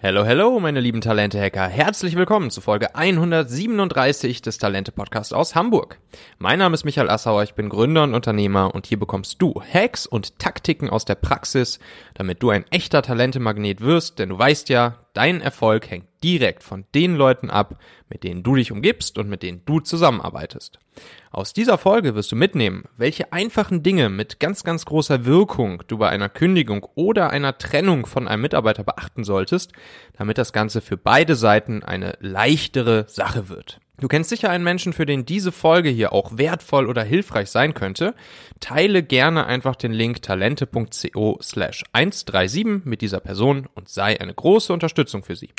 Hello, hello, meine lieben Talente-Hacker. Herzlich willkommen zu Folge 137 des Talente-Podcasts aus Hamburg. Mein Name ist Michael Assauer, ich bin Gründer und Unternehmer und hier bekommst du Hacks und Taktiken aus der Praxis, damit du ein echter Talentemagnet wirst, denn du weißt ja, dein Erfolg hängt direkt von den Leuten ab, mit denen du dich umgibst und mit denen du zusammenarbeitest. Aus dieser Folge wirst du mitnehmen, welche einfachen Dinge mit ganz, ganz großer Wirkung du bei einer Kündigung oder einer Trennung von einem Mitarbeiter beachten solltest, damit das Ganze für beide Seiten eine leichtere Sache wird. Du kennst sicher einen Menschen, für den diese Folge hier auch wertvoll oder hilfreich sein könnte. Teile gerne einfach den Link talente.co slash 137 mit dieser Person und sei eine große Unterstützung für sie.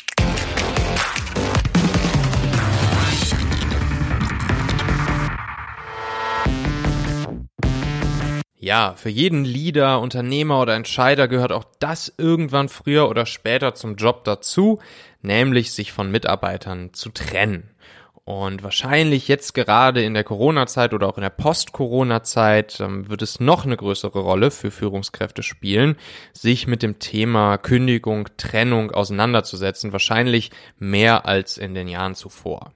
Ja, für jeden Leader, Unternehmer oder Entscheider gehört auch das irgendwann früher oder später zum Job dazu, nämlich sich von Mitarbeitern zu trennen. Und wahrscheinlich jetzt gerade in der Corona-Zeit oder auch in der Post-Corona-Zeit ähm, wird es noch eine größere Rolle für Führungskräfte spielen, sich mit dem Thema Kündigung, Trennung auseinanderzusetzen, wahrscheinlich mehr als in den Jahren zuvor.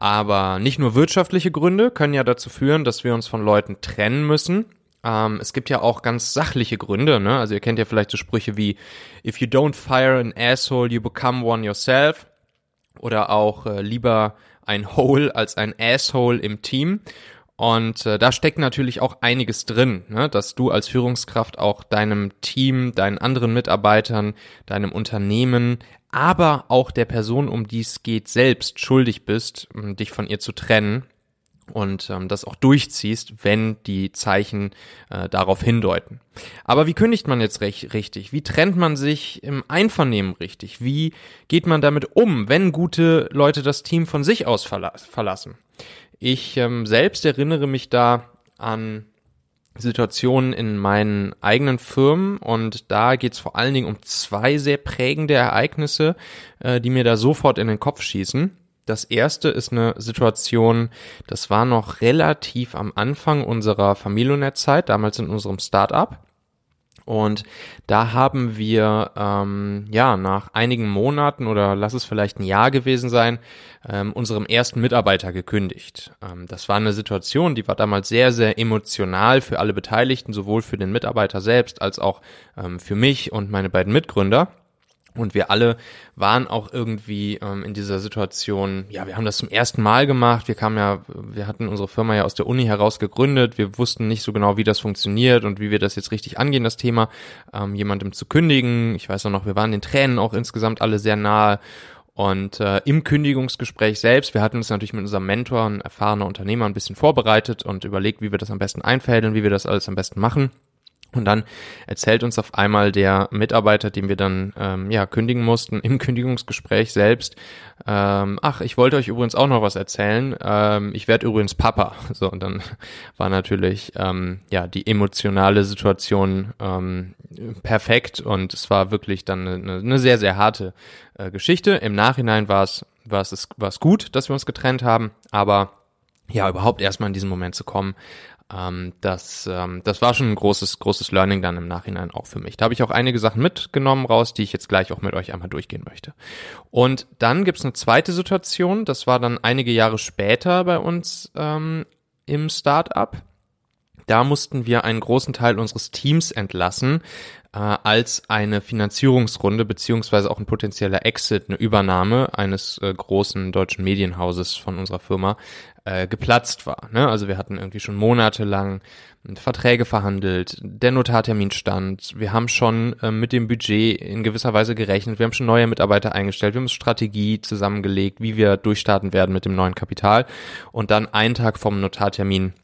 Aber nicht nur wirtschaftliche Gründe können ja dazu führen, dass wir uns von Leuten trennen müssen, ähm, es gibt ja auch ganz sachliche Gründe, ne? Also ihr kennt ja vielleicht so Sprüche wie If you don't fire an asshole, you become one yourself. Oder auch äh, lieber ein Hole als ein Asshole im Team. Und äh, da steckt natürlich auch einiges drin, ne? dass du als Führungskraft auch deinem Team, deinen anderen Mitarbeitern, deinem Unternehmen, aber auch der Person, um die es geht, selbst schuldig bist, dich von ihr zu trennen und ähm, das auch durchziehst, wenn die Zeichen äh, darauf hindeuten. Aber wie kündigt man jetzt recht, richtig? Wie trennt man sich im Einvernehmen richtig? Wie geht man damit um, wenn gute Leute das Team von sich aus verla verlassen? Ich ähm, selbst erinnere mich da an Situationen in meinen eigenen Firmen und da geht's vor allen Dingen um zwei sehr prägende Ereignisse, äh, die mir da sofort in den Kopf schießen. Das erste ist eine Situation, das war noch relativ am Anfang unserer Familionet-Zeit, damals in unserem Startup. Und da haben wir ähm, ja nach einigen Monaten oder lass es vielleicht ein Jahr gewesen sein, ähm, unserem ersten Mitarbeiter gekündigt. Ähm, das war eine Situation, die war damals sehr, sehr emotional für alle Beteiligten, sowohl für den Mitarbeiter selbst als auch ähm, für mich und meine beiden Mitgründer. Und wir alle waren auch irgendwie ähm, in dieser Situation, ja, wir haben das zum ersten Mal gemacht. Wir kamen ja, wir hatten unsere Firma ja aus der Uni heraus gegründet. Wir wussten nicht so genau, wie das funktioniert und wie wir das jetzt richtig angehen, das Thema, ähm, jemandem zu kündigen. Ich weiß auch noch, wir waren den Tränen auch insgesamt alle sehr nahe. Und äh, im Kündigungsgespräch selbst, wir hatten uns natürlich mit unserem Mentor, ein erfahrener Unternehmer, ein bisschen vorbereitet und überlegt, wie wir das am besten einfädeln, wie wir das alles am besten machen. Und dann erzählt uns auf einmal der Mitarbeiter, den wir dann ähm, ja kündigen mussten, im Kündigungsgespräch selbst, ähm, ach, ich wollte euch übrigens auch noch was erzählen. Ähm, ich werde übrigens Papa. So und dann war natürlich ähm, ja die emotionale Situation ähm, perfekt und es war wirklich dann eine, eine sehr sehr harte äh, Geschichte. Im Nachhinein war es war es war es gut, dass wir uns getrennt haben, aber ja, überhaupt erstmal in diesen Moment zu kommen, ähm, das, ähm, das war schon ein großes, großes Learning dann im Nachhinein auch für mich. Da habe ich auch einige Sachen mitgenommen raus, die ich jetzt gleich auch mit euch einmal durchgehen möchte. Und dann gibt's eine zweite Situation, das war dann einige Jahre später bei uns ähm, im Startup. Da mussten wir einen großen Teil unseres Teams entlassen, äh, als eine Finanzierungsrunde beziehungsweise auch ein potenzieller Exit, eine Übernahme eines äh, großen deutschen Medienhauses von unserer Firma äh, geplatzt war. Ne? Also wir hatten irgendwie schon monatelang Verträge verhandelt, der Notartermin stand, wir haben schon äh, mit dem Budget in gewisser Weise gerechnet, wir haben schon neue Mitarbeiter eingestellt, wir haben Strategie zusammengelegt, wie wir durchstarten werden mit dem neuen Kapital und dann einen Tag vom Notartermin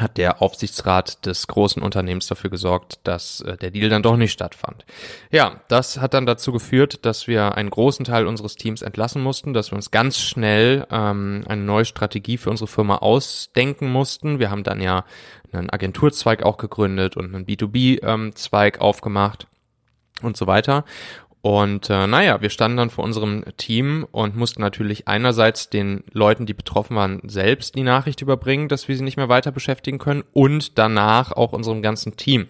hat der Aufsichtsrat des großen Unternehmens dafür gesorgt, dass äh, der Deal dann doch nicht stattfand. Ja, das hat dann dazu geführt, dass wir einen großen Teil unseres Teams entlassen mussten, dass wir uns ganz schnell ähm, eine neue Strategie für unsere Firma ausdenken mussten. Wir haben dann ja einen Agenturzweig auch gegründet und einen B2B-Zweig ähm, aufgemacht und so weiter. Und äh, naja, wir standen dann vor unserem Team und mussten natürlich einerseits den Leuten, die betroffen waren, selbst die Nachricht überbringen, dass wir sie nicht mehr weiter beschäftigen können und danach auch unserem ganzen Team.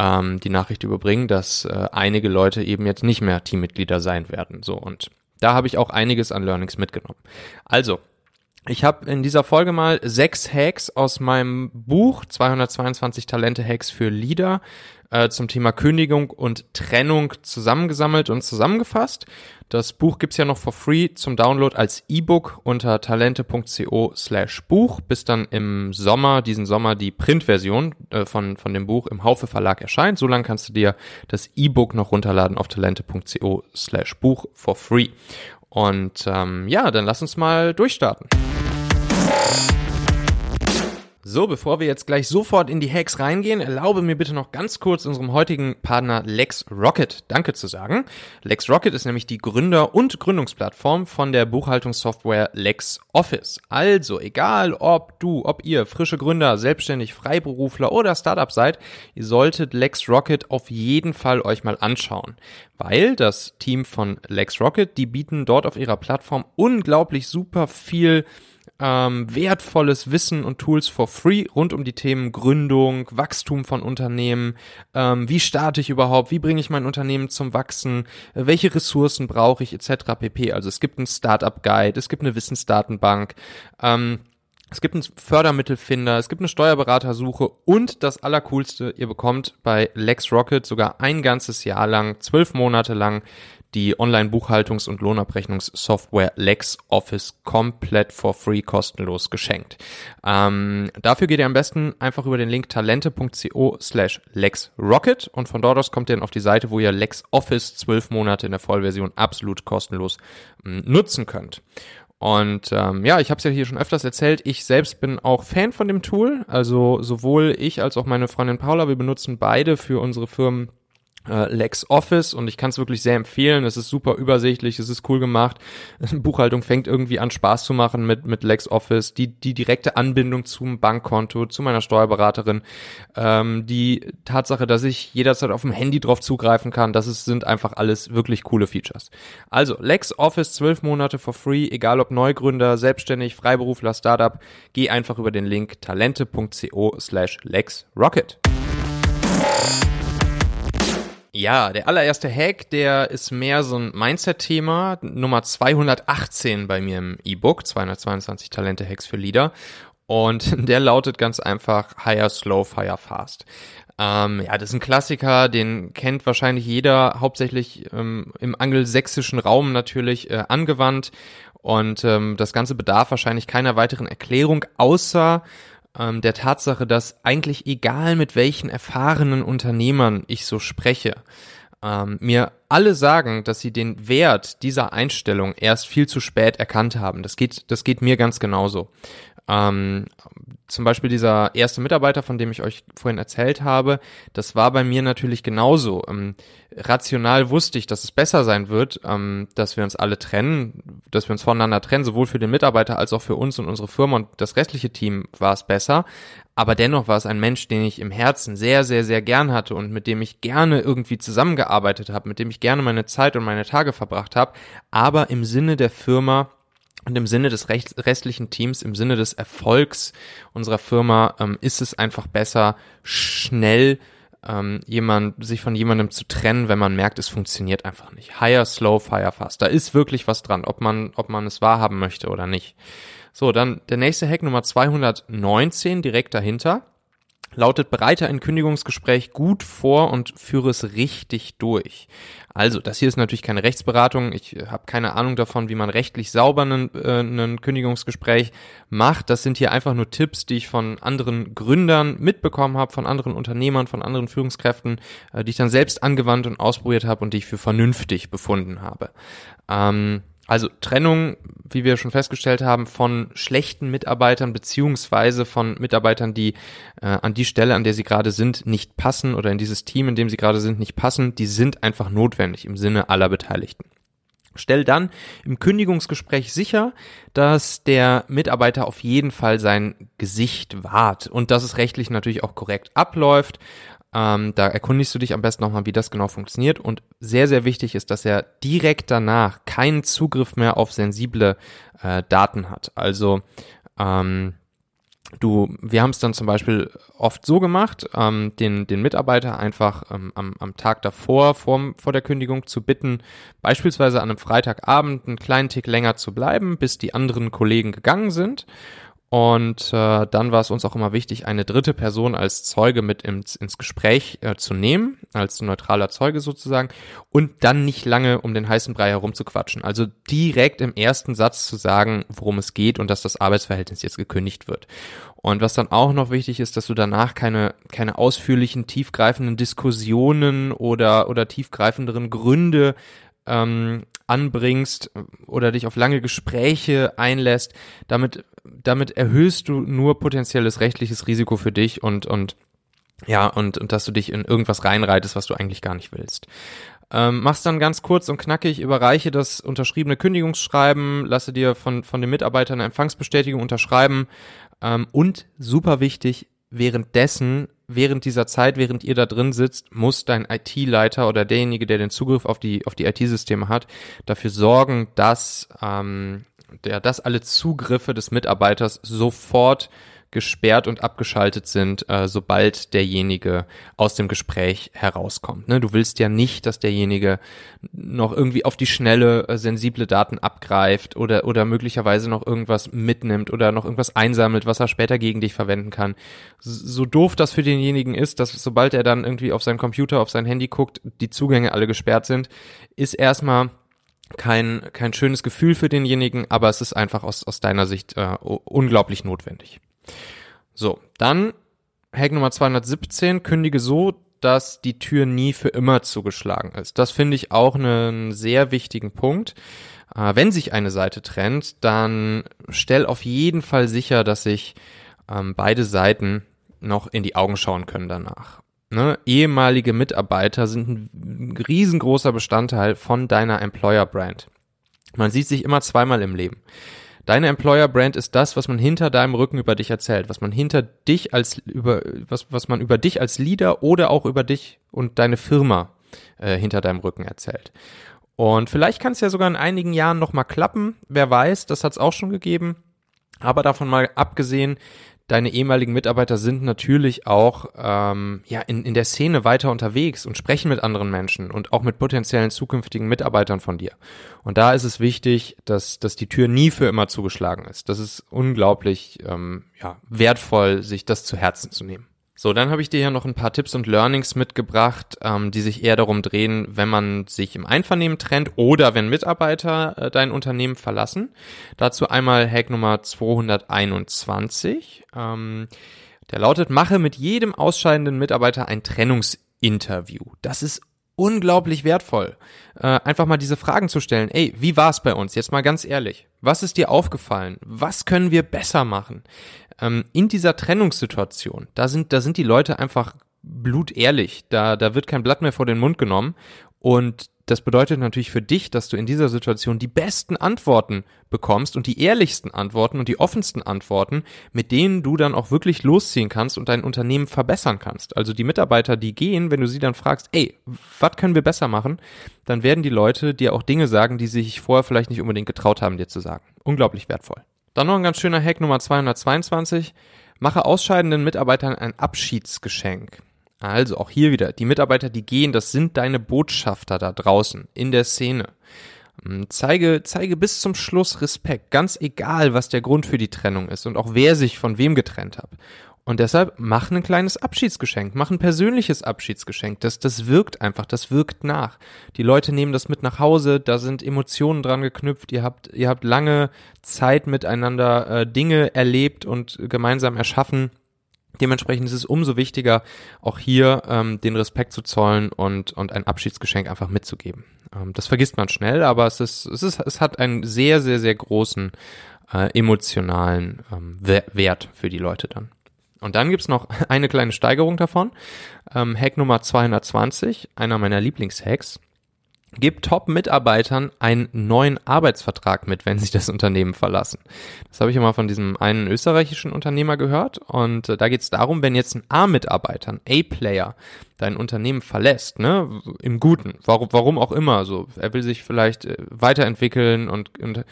ähm, die Nachricht überbringen, dass äh, einige Leute eben jetzt nicht mehr Teammitglieder sein werden. So und da habe ich auch einiges an Learnings mitgenommen. Also, ich habe in dieser Folge mal sechs Hacks aus meinem Buch 222 Talente Hacks für Leader äh, zum Thema Kündigung und Trennung zusammengesammelt und zusammengefasst. Das Buch gibt's ja noch for free zum Download als E-Book unter talente.co slash Buch, bis dann im Sommer, diesen Sommer, die Printversion äh, von, von dem Buch im Haufe Verlag erscheint. So lange kannst du dir das E-Book noch runterladen auf talente.co slash Buch for free. Und ähm, ja, dann lass uns mal durchstarten. So, bevor wir jetzt gleich sofort in die Hacks reingehen, erlaube mir bitte noch ganz kurz unserem heutigen Partner LexRocket Danke zu sagen. LexRocket ist nämlich die Gründer- und Gründungsplattform von der Buchhaltungssoftware LexOffice. Also, egal ob du, ob ihr frische Gründer, selbstständig, Freiberufler oder Startup seid, ihr solltet LexRocket auf jeden Fall euch mal anschauen. Weil das Team von LexRocket, die bieten dort auf ihrer Plattform unglaublich super viel ähm, wertvolles Wissen und Tools for free rund um die Themen Gründung, Wachstum von Unternehmen, ähm, wie starte ich überhaupt, wie bringe ich mein Unternehmen zum Wachsen, äh, welche Ressourcen brauche ich etc. pp. Also es gibt einen Startup Guide, es gibt eine Wissensdatenbank. Ähm, es gibt einen Fördermittelfinder, es gibt eine Steuerberatersuche und das Allercoolste, ihr bekommt bei LexRocket sogar ein ganzes Jahr lang, zwölf Monate lang die Online-Buchhaltungs- und Lohnabrechnungssoftware LexOffice komplett for free kostenlos geschenkt. Ähm, dafür geht ihr am besten einfach über den Link talente.co slash LexRocket und von dort aus kommt ihr dann auf die Seite, wo ihr LexOffice zwölf Monate in der Vollversion absolut kostenlos ähm, nutzen könnt. Und ähm, ja, ich habe es ja hier schon öfters erzählt, ich selbst bin auch Fan von dem Tool. Also sowohl ich als auch meine Freundin Paula, wir benutzen beide für unsere Firmen äh, LexOffice und ich kann es wirklich sehr empfehlen. Es ist super übersichtlich, es ist cool gemacht. Buchhaltung fängt irgendwie an Spaß zu machen mit, mit LexOffice. Die, die direkte Anbindung zum Bankkonto, zu meiner Steuerberaterin, ähm, die Tatsache, dass ich jederzeit auf dem Handy drauf zugreifen kann, das ist, sind einfach alles wirklich coole Features. Also LexOffice zwölf Monate for free, egal ob Neugründer, Selbstständig, Freiberufler, Startup, geh einfach über den Link talente.co slash LexRocket. Ja, der allererste Hack, der ist mehr so ein Mindset-Thema, Nummer 218 bei mir im E-Book, 222 Talente-Hacks für Leader. Und der lautet ganz einfach Higher Slow, Fire Fast. Ähm, ja, das ist ein Klassiker, den kennt wahrscheinlich jeder, hauptsächlich ähm, im angelsächsischen Raum natürlich äh, angewandt. Und ähm, das Ganze bedarf wahrscheinlich keiner weiteren Erklärung, außer ähm, der Tatsache, dass eigentlich egal mit welchen erfahrenen Unternehmern ich so spreche, ähm, mir alle sagen, dass sie den Wert dieser Einstellung erst viel zu spät erkannt haben. Das geht, das geht mir ganz genauso. Ähm, zum Beispiel dieser erste Mitarbeiter, von dem ich euch vorhin erzählt habe, das war bei mir natürlich genauso. Ähm, rational wusste ich, dass es besser sein wird, ähm, dass wir uns alle trennen, dass wir uns voneinander trennen, sowohl für den Mitarbeiter als auch für uns und unsere Firma und das restliche Team war es besser. Aber dennoch war es ein Mensch, den ich im Herzen sehr, sehr, sehr gern hatte und mit dem ich gerne irgendwie zusammengearbeitet habe, mit dem ich gerne meine Zeit und meine Tage verbracht habe, aber im Sinne der Firma und im Sinne des restlichen Teams, im Sinne des Erfolgs unserer Firma, ähm, ist es einfach besser, schnell ähm, jemand, sich von jemandem zu trennen, wenn man merkt, es funktioniert einfach nicht. Higher, slow, fire, fast. Da ist wirklich was dran, ob man, ob man es wahrhaben möchte oder nicht. So, dann der nächste Hack Nummer 219 direkt dahinter lautet bereite ein Kündigungsgespräch gut vor und führe es richtig durch. Also, das hier ist natürlich keine Rechtsberatung. Ich äh, habe keine Ahnung davon, wie man rechtlich sauber einen, äh, einen Kündigungsgespräch macht. Das sind hier einfach nur Tipps, die ich von anderen Gründern mitbekommen habe, von anderen Unternehmern, von anderen Führungskräften, äh, die ich dann selbst angewandt und ausprobiert habe und die ich für vernünftig befunden habe. Ähm, also Trennung, wie wir schon festgestellt haben, von schlechten Mitarbeitern beziehungsweise von Mitarbeitern, die äh, an die Stelle, an der sie gerade sind, nicht passen oder in dieses Team, in dem sie gerade sind, nicht passen, die sind einfach notwendig im Sinne aller Beteiligten. Stell dann im Kündigungsgespräch sicher, dass der Mitarbeiter auf jeden Fall sein Gesicht wahrt und dass es rechtlich natürlich auch korrekt abläuft. Ähm, da erkundigst du dich am besten nochmal, wie das genau funktioniert. Und sehr, sehr wichtig ist, dass er direkt danach keinen Zugriff mehr auf sensible äh, Daten hat. Also ähm, Du, wir haben es dann zum Beispiel oft so gemacht, ähm, den, den Mitarbeiter einfach ähm, am, am Tag davor, vor, vor der Kündigung zu bitten, beispielsweise an einem Freitagabend einen kleinen Tick länger zu bleiben, bis die anderen Kollegen gegangen sind und äh, dann war es uns auch immer wichtig, eine dritte Person als Zeuge mit ins, ins Gespräch äh, zu nehmen, als neutraler Zeuge sozusagen, und dann nicht lange um den heißen Brei herumzuquatschen. Also direkt im ersten Satz zu sagen, worum es geht und dass das Arbeitsverhältnis jetzt gekündigt wird. Und was dann auch noch wichtig ist, dass du danach keine, keine ausführlichen, tiefgreifenden Diskussionen oder, oder tiefgreifenderen Gründe ähm, anbringst oder dich auf lange Gespräche einlässt, damit, damit erhöhst du nur potenzielles rechtliches Risiko für dich und, und ja, und, und dass du dich in irgendwas reinreitest, was du eigentlich gar nicht willst. Ähm, machst dann ganz kurz und knackig, überreiche das unterschriebene Kündigungsschreiben, lasse dir von, von den Mitarbeitern eine Empfangsbestätigung unterschreiben ähm, und super wichtig, währenddessen während dieser Zeit, während ihr da drin sitzt, muss dein IT-Leiter oder derjenige, der den Zugriff auf die, auf die IT-Systeme hat, dafür sorgen, dass, ähm, der, dass alle Zugriffe des Mitarbeiters sofort gesperrt und abgeschaltet sind, äh, sobald derjenige aus dem Gespräch herauskommt. Ne? Du willst ja nicht, dass derjenige noch irgendwie auf die schnelle äh, sensible Daten abgreift oder, oder möglicherweise noch irgendwas mitnimmt oder noch irgendwas einsammelt, was er später gegen dich verwenden kann. So doof das für denjenigen ist, dass sobald er dann irgendwie auf seinen Computer, auf sein Handy guckt, die Zugänge alle gesperrt sind, ist erstmal kein, kein schönes Gefühl für denjenigen, aber es ist einfach aus, aus deiner Sicht äh, unglaublich notwendig. So, dann Hack Nummer 217, kündige so, dass die Tür nie für immer zugeschlagen ist. Das finde ich auch einen sehr wichtigen Punkt. Äh, wenn sich eine Seite trennt, dann stell auf jeden Fall sicher, dass sich ähm, beide Seiten noch in die Augen schauen können danach. Ne? Ehemalige Mitarbeiter sind ein riesengroßer Bestandteil von deiner Employer-Brand. Man sieht sich immer zweimal im Leben. Deine Employer Brand ist das, was man hinter deinem Rücken über dich erzählt, was man hinter dich als über was was man über dich als Leader oder auch über dich und deine Firma äh, hinter deinem Rücken erzählt. Und vielleicht kann es ja sogar in einigen Jahren noch mal klappen, wer weiß, das hat es auch schon gegeben. Aber davon mal abgesehen, deine ehemaligen Mitarbeiter sind natürlich auch ähm, ja in, in der Szene weiter unterwegs und sprechen mit anderen Menschen und auch mit potenziellen zukünftigen Mitarbeitern von dir. Und da ist es wichtig, dass, dass die Tür nie für immer zugeschlagen ist. Das ist unglaublich ähm, ja, wertvoll, sich das zu Herzen zu nehmen. So, dann habe ich dir hier noch ein paar Tipps und Learnings mitgebracht, ähm, die sich eher darum drehen, wenn man sich im Einvernehmen trennt oder wenn Mitarbeiter äh, dein Unternehmen verlassen. Dazu einmal Hack Nummer 221. Ähm, der lautet, mache mit jedem ausscheidenden Mitarbeiter ein Trennungsinterview. Das ist unglaublich wertvoll, äh, einfach mal diese Fragen zu stellen. Ey, wie war's bei uns? Jetzt mal ganz ehrlich. Was ist dir aufgefallen? Was können wir besser machen? Ähm, in dieser Trennungssituation, da sind, da sind die Leute einfach blutehrlich. Da, da wird kein Blatt mehr vor den Mund genommen. Und das bedeutet natürlich für dich, dass du in dieser Situation die besten Antworten bekommst und die ehrlichsten Antworten und die offensten Antworten, mit denen du dann auch wirklich losziehen kannst und dein Unternehmen verbessern kannst. Also die Mitarbeiter, die gehen, wenn du sie dann fragst, ey, was können wir besser machen, dann werden die Leute dir auch Dinge sagen, die sie sich vorher vielleicht nicht unbedingt getraut haben, dir zu sagen. Unglaublich wertvoll. Dann noch ein ganz schöner Hack Nummer 222. Mache ausscheidenden Mitarbeitern ein Abschiedsgeschenk. Also auch hier wieder, die Mitarbeiter, die gehen, das sind deine Botschafter da draußen in der Szene. Hm, zeige, zeige bis zum Schluss Respekt, ganz egal, was der Grund für die Trennung ist und auch wer sich von wem getrennt hat. Und deshalb mach ein kleines Abschiedsgeschenk, mach ein persönliches Abschiedsgeschenk. Das, das wirkt einfach, das wirkt nach. Die Leute nehmen das mit nach Hause, da sind Emotionen dran geknüpft, ihr habt, ihr habt lange Zeit miteinander äh, Dinge erlebt und gemeinsam erschaffen. Dementsprechend ist es umso wichtiger, auch hier ähm, den Respekt zu zollen und, und ein Abschiedsgeschenk einfach mitzugeben. Ähm, das vergisst man schnell, aber es ist, es ist, es hat einen sehr, sehr, sehr großen äh, emotionalen ähm, Wert für die Leute dann. Und dann gibt's noch eine kleine Steigerung davon. Ähm, Hack Nummer 220, einer meiner Lieblingshacks. Gib Top-Mitarbeitern einen neuen Arbeitsvertrag mit, wenn sie das Unternehmen verlassen. Das habe ich immer von diesem einen österreichischen Unternehmer gehört. Und äh, da geht es darum, wenn jetzt ein A-Mitarbeiter, ein A-Player, dein Unternehmen verlässt, ne, im Guten, warum, warum auch immer, so, er will sich vielleicht äh, weiterentwickeln und, und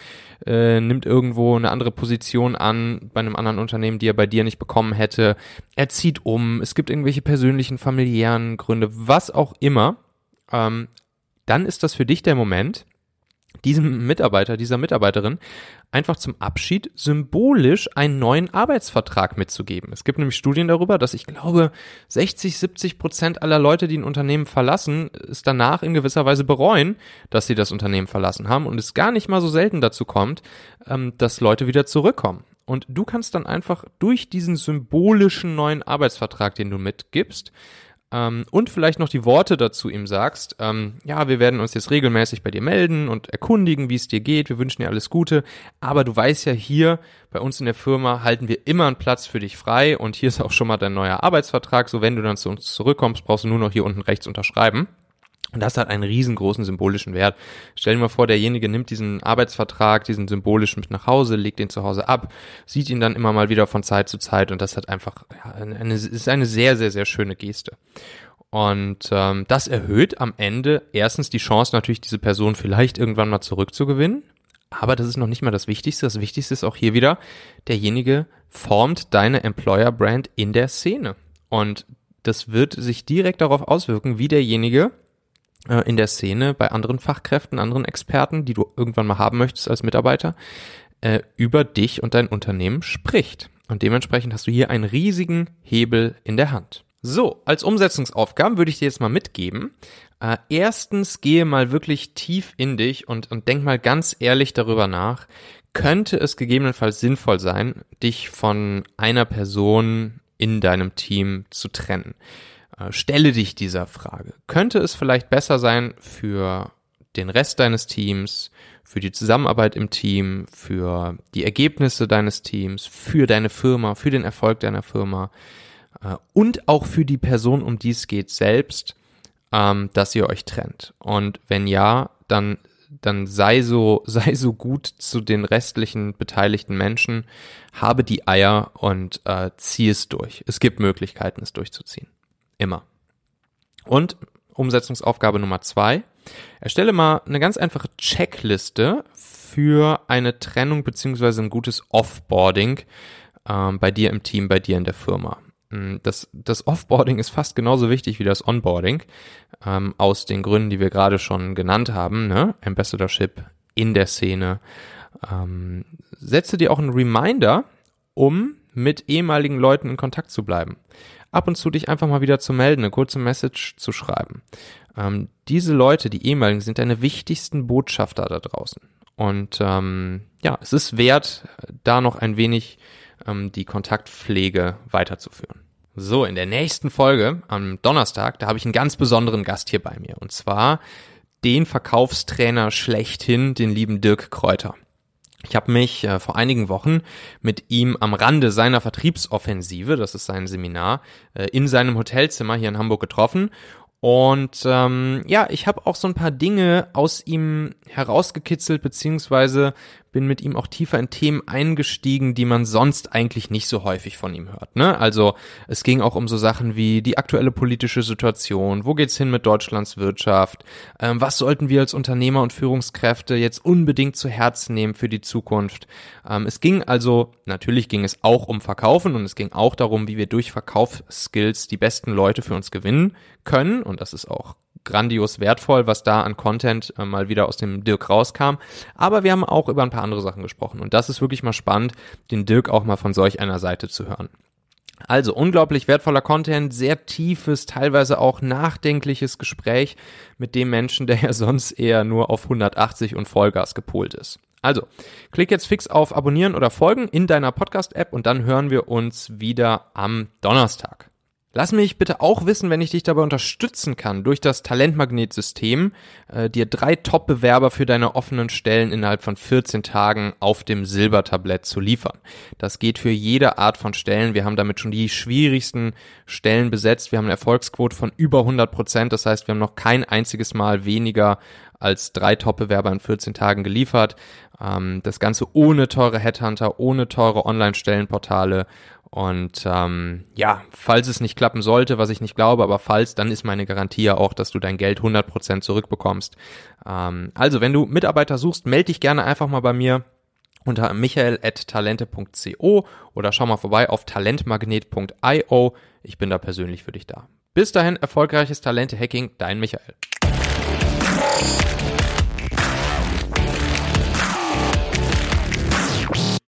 äh, nimmt irgendwo eine andere Position an bei einem anderen Unternehmen, die er bei dir nicht bekommen hätte. Er zieht um, es gibt irgendwelche persönlichen, familiären Gründe, was auch immer. Ähm, dann ist das für dich der Moment, diesem Mitarbeiter, dieser Mitarbeiterin einfach zum Abschied symbolisch einen neuen Arbeitsvertrag mitzugeben. Es gibt nämlich Studien darüber, dass ich glaube, 60, 70 Prozent aller Leute, die ein Unternehmen verlassen, es danach in gewisser Weise bereuen, dass sie das Unternehmen verlassen haben und es gar nicht mal so selten dazu kommt, ähm, dass Leute wieder zurückkommen. Und du kannst dann einfach durch diesen symbolischen neuen Arbeitsvertrag, den du mitgibst, ähm, und vielleicht noch die Worte dazu ihm sagst, ähm, ja, wir werden uns jetzt regelmäßig bei dir melden und erkundigen, wie es dir geht, wir wünschen dir alles Gute, aber du weißt ja hier, bei uns in der Firma halten wir immer einen Platz für dich frei. Und hier ist auch schon mal dein neuer Arbeitsvertrag, so wenn du dann zu uns zurückkommst, brauchst du nur noch hier unten rechts unterschreiben. Und das hat einen riesengroßen symbolischen Wert. Stell dir mal vor, derjenige nimmt diesen Arbeitsvertrag, diesen symbolischen mit nach Hause, legt den zu Hause ab, sieht ihn dann immer mal wieder von Zeit zu Zeit und das hat einfach ja, eine, ist eine sehr, sehr, sehr schöne Geste. Und ähm, das erhöht am Ende erstens die Chance natürlich, diese Person vielleicht irgendwann mal zurückzugewinnen. Aber das ist noch nicht mal das Wichtigste. Das Wichtigste ist auch hier wieder, derjenige formt deine Employer-Brand in der Szene. Und das wird sich direkt darauf auswirken, wie derjenige äh, in der Szene bei anderen Fachkräften, anderen Experten, die du irgendwann mal haben möchtest als Mitarbeiter, äh, über dich und dein Unternehmen spricht. Und dementsprechend hast du hier einen riesigen Hebel in der Hand. So, als Umsetzungsaufgaben würde ich dir jetzt mal mitgeben. Äh, erstens, gehe mal wirklich tief in dich und, und denk mal ganz ehrlich darüber nach. Könnte es gegebenenfalls sinnvoll sein, dich von einer Person in deinem Team zu trennen? Äh, stelle dich dieser Frage. Könnte es vielleicht besser sein für den Rest deines Teams, für die Zusammenarbeit im Team, für die Ergebnisse deines Teams, für deine Firma, für den Erfolg deiner Firma äh, und auch für die Person, um die es geht, selbst, ähm, dass ihr euch trennt. Und wenn ja, dann dann sei so, sei so gut zu den restlichen beteiligten Menschen, habe die Eier und äh, zieh es durch. Es gibt Möglichkeiten, es durchzuziehen. Immer. Und Umsetzungsaufgabe Nummer zwei. Erstelle mal eine ganz einfache Checkliste für eine Trennung beziehungsweise ein gutes Offboarding ähm, bei dir im Team, bei dir in der Firma. Mm, das, das Offboarding ist fast genauso wichtig wie das Onboarding, ähm, aus den Gründen, die wir gerade schon genannt haben, ne? Ambassadorship in der Szene. Ähm, setze dir auch einen Reminder, um mit ehemaligen Leuten in Kontakt zu bleiben ab und zu dich einfach mal wieder zu melden, eine kurze Message zu schreiben. Ähm, diese Leute, die ehemaligen, sind deine wichtigsten Botschafter da draußen. Und ähm, ja, es ist wert, da noch ein wenig ähm, die Kontaktpflege weiterzuführen. So, in der nächsten Folge am Donnerstag, da habe ich einen ganz besonderen Gast hier bei mir. Und zwar den Verkaufstrainer schlechthin, den lieben Dirk Kräuter. Ich habe mich äh, vor einigen Wochen mit ihm am Rande seiner Vertriebsoffensive, das ist sein Seminar, äh, in seinem Hotelzimmer hier in Hamburg getroffen. Und ähm, ja, ich habe auch so ein paar Dinge aus ihm herausgekitzelt, beziehungsweise bin mit ihm auch tiefer in Themen eingestiegen, die man sonst eigentlich nicht so häufig von ihm hört. Ne? Also es ging auch um so Sachen wie die aktuelle politische Situation, wo geht's hin mit Deutschlands Wirtschaft, ähm, was sollten wir als Unternehmer und Führungskräfte jetzt unbedingt zu Herzen nehmen für die Zukunft. Ähm, es ging also, natürlich ging es auch um Verkaufen und es ging auch darum, wie wir durch Verkaufsskills die besten Leute für uns gewinnen können und das ist auch grandios wertvoll, was da an Content äh, mal wieder aus dem Dirk rauskam. Aber wir haben auch über ein paar andere Sachen gesprochen und das ist wirklich mal spannend, den Dirk auch mal von solch einer Seite zu hören. Also unglaublich wertvoller Content, sehr tiefes, teilweise auch nachdenkliches Gespräch mit dem Menschen, der ja sonst eher nur auf 180 und Vollgas gepolt ist. Also, klick jetzt fix auf Abonnieren oder Folgen in deiner Podcast-App und dann hören wir uns wieder am Donnerstag. Lass mich bitte auch wissen, wenn ich dich dabei unterstützen kann, durch das Talentmagnetsystem äh, dir drei Top-Bewerber für deine offenen Stellen innerhalb von 14 Tagen auf dem Silbertablett zu liefern. Das geht für jede Art von Stellen. Wir haben damit schon die schwierigsten Stellen besetzt. Wir haben eine Erfolgsquote von über 100 Prozent. Das heißt, wir haben noch kein einziges Mal weniger als drei Top-Bewerber in 14 Tagen geliefert. Ähm, das Ganze ohne teure Headhunter, ohne teure Online-Stellenportale und ähm, ja, falls es nicht klappen sollte, was ich nicht glaube, aber falls, dann ist meine Garantie ja auch, dass du dein Geld 100% zurückbekommst. Ähm, also, wenn du Mitarbeiter suchst, melde dich gerne einfach mal bei mir unter michael.talente.co oder schau mal vorbei auf talentmagnet.io. Ich bin da persönlich für dich da. Bis dahin, erfolgreiches Talente-Hacking, dein Michael.